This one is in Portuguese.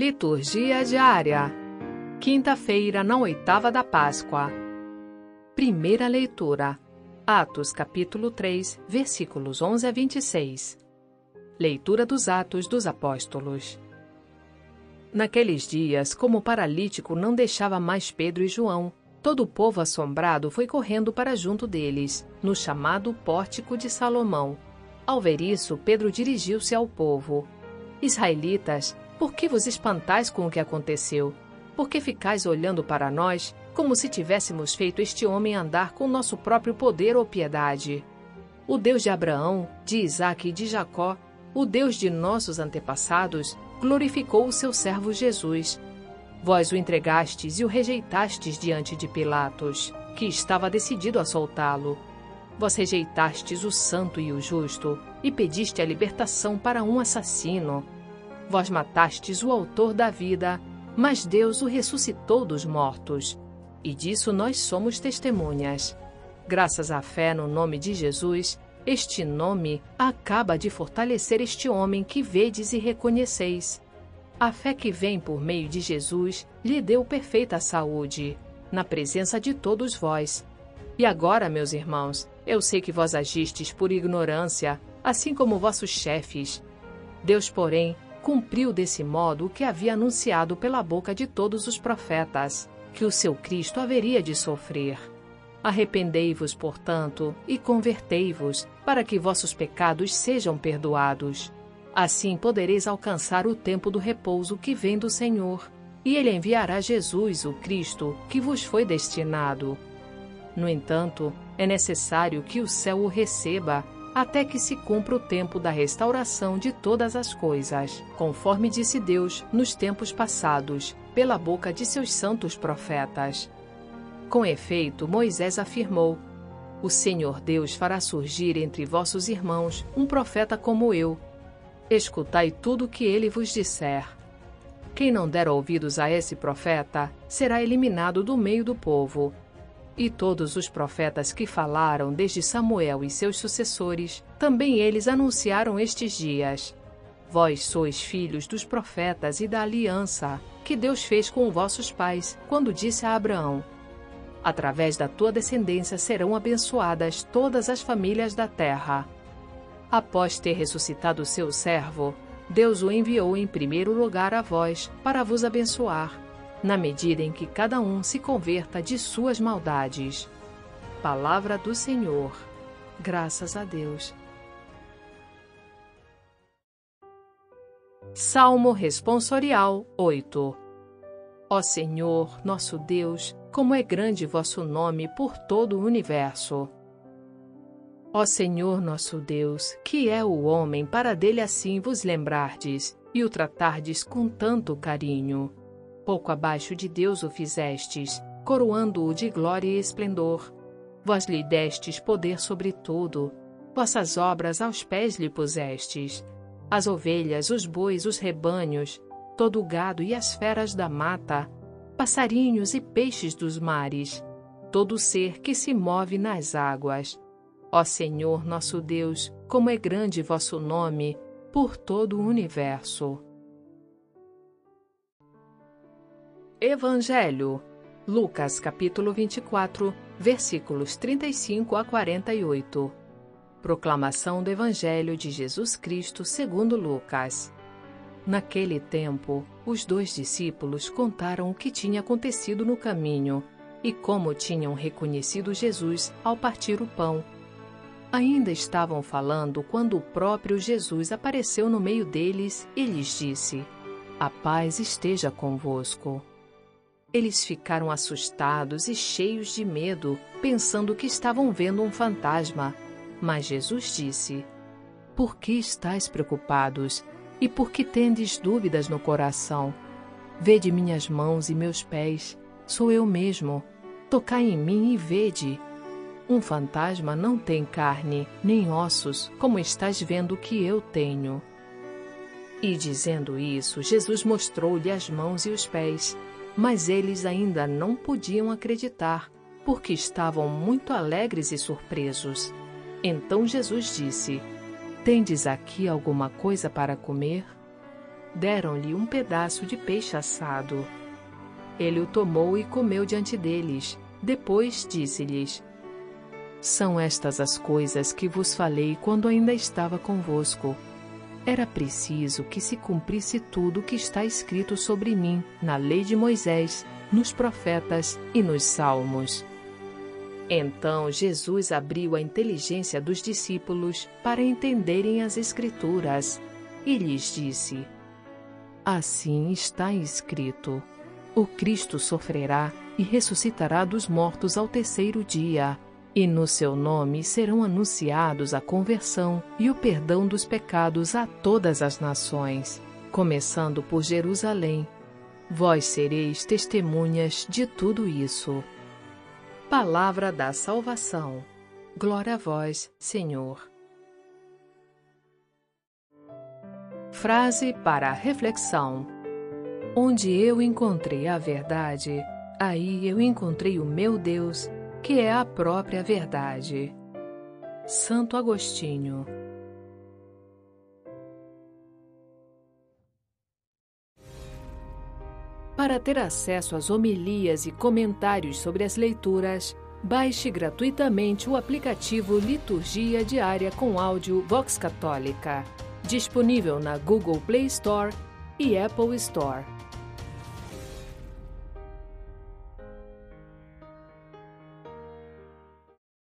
Liturgia diária. Quinta-feira, na oitava da Páscoa. Primeira leitura. Atos, capítulo 3, versículos 11 a 26. Leitura dos Atos dos Apóstolos. Naqueles dias, como o paralítico não deixava mais Pedro e João, todo o povo assombrado foi correndo para junto deles, no chamado Pórtico de Salomão. Ao ver isso, Pedro dirigiu-se ao povo. Israelitas, por que vos espantais com o que aconteceu? Por que ficais olhando para nós, como se tivéssemos feito este homem andar com nosso próprio poder ou piedade? O Deus de Abraão, de Isaque e de Jacó, o Deus de nossos antepassados, glorificou o seu servo Jesus. Vós o entregastes e o rejeitastes diante de Pilatos, que estava decidido a soltá-lo. Vós rejeitastes o santo e o justo, e pediste a libertação para um assassino. Vós matastes o autor da vida, mas Deus o ressuscitou dos mortos. E disso nós somos testemunhas. Graças à fé no nome de Jesus, este nome acaba de fortalecer este homem que vedes e reconheceis. A fé que vem por meio de Jesus lhe deu perfeita saúde, na presença de todos vós. E agora, meus irmãos, eu sei que vós agistes por ignorância, assim como vossos chefes. Deus, porém, cumpriu desse modo o que havia anunciado pela boca de todos os profetas, que o seu Cristo haveria de sofrer. Arrependei-vos, portanto, e convertei-vos, para que vossos pecados sejam perdoados. Assim podereis alcançar o tempo do repouso que vem do Senhor, e ele enviará Jesus, o Cristo, que vos foi destinado. No entanto, é necessário que o céu o receba até que se cumpra o tempo da restauração de todas as coisas, conforme disse Deus nos tempos passados, pela boca de seus santos profetas. Com efeito, Moisés afirmou: O Senhor Deus fará surgir entre vossos irmãos um profeta como eu. Escutai tudo o que ele vos disser. Quem não der ouvidos a esse profeta será eliminado do meio do povo, e todos os profetas que falaram desde Samuel e seus sucessores, também eles anunciaram estes dias. Vós sois filhos dos profetas e da aliança que Deus fez com vossos pais, quando disse a Abraão: Através da tua descendência serão abençoadas todas as famílias da terra. Após ter ressuscitado seu servo, Deus o enviou em primeiro lugar a vós para vos abençoar na medida em que cada um se converta de suas maldades. Palavra do Senhor. Graças a Deus. Salmo Responsorial 8 Ó Senhor, nosso Deus, como é grande vosso nome por todo o universo. Ó Senhor nosso Deus, que é o homem para dele assim vos lembrardes e o tratardes com tanto carinho. Pouco abaixo de Deus o fizestes, coroando-o de glória e esplendor. Vós lhe destes poder sobre tudo, vossas obras aos pés lhe pusestes. As ovelhas, os bois, os rebanhos, todo o gado e as feras da mata, passarinhos e peixes dos mares, todo ser que se move nas águas. Ó Senhor nosso Deus, como é grande vosso nome por todo o universo. Evangelho. Lucas capítulo 24, versículos 35 a 48. Proclamação do Evangelho de Jesus Cristo segundo Lucas. Naquele tempo, os dois discípulos contaram o que tinha acontecido no caminho e como tinham reconhecido Jesus ao partir o pão. Ainda estavam falando quando o próprio Jesus apareceu no meio deles e lhes disse: A paz esteja convosco. Eles ficaram assustados e cheios de medo, pensando que estavam vendo um fantasma. Mas Jesus disse: Por que estáis preocupados? E por que tendes dúvidas no coração? Vede minhas mãos e meus pés, sou eu mesmo. Tocai em mim e vede. Um fantasma não tem carne, nem ossos, como estás vendo que eu tenho. E dizendo isso, Jesus mostrou-lhe as mãos e os pés. Mas eles ainda não podiam acreditar, porque estavam muito alegres e surpresos. Então Jesus disse: Tendes aqui alguma coisa para comer? deram-lhe um pedaço de peixe assado. Ele o tomou e comeu diante deles. Depois disse-lhes: São estas as coisas que vos falei quando ainda estava convosco. Era preciso que se cumprisse tudo o que está escrito sobre mim na lei de Moisés, nos profetas e nos salmos. Então Jesus abriu a inteligência dos discípulos para entenderem as Escrituras e lhes disse: Assim está escrito: O Cristo sofrerá e ressuscitará dos mortos ao terceiro dia, e no seu nome serão anunciados a conversão e o perdão dos pecados a todas as nações, começando por Jerusalém. Vós sereis testemunhas de tudo isso. Palavra da salvação. Glória a vós, Senhor. Frase para reflexão: Onde eu encontrei a verdade, aí eu encontrei o meu Deus, que é a própria verdade. Santo Agostinho Para ter acesso às homilias e comentários sobre as leituras, baixe gratuitamente o aplicativo Liturgia Diária com áudio Vox Católica, disponível na Google Play Store e Apple Store.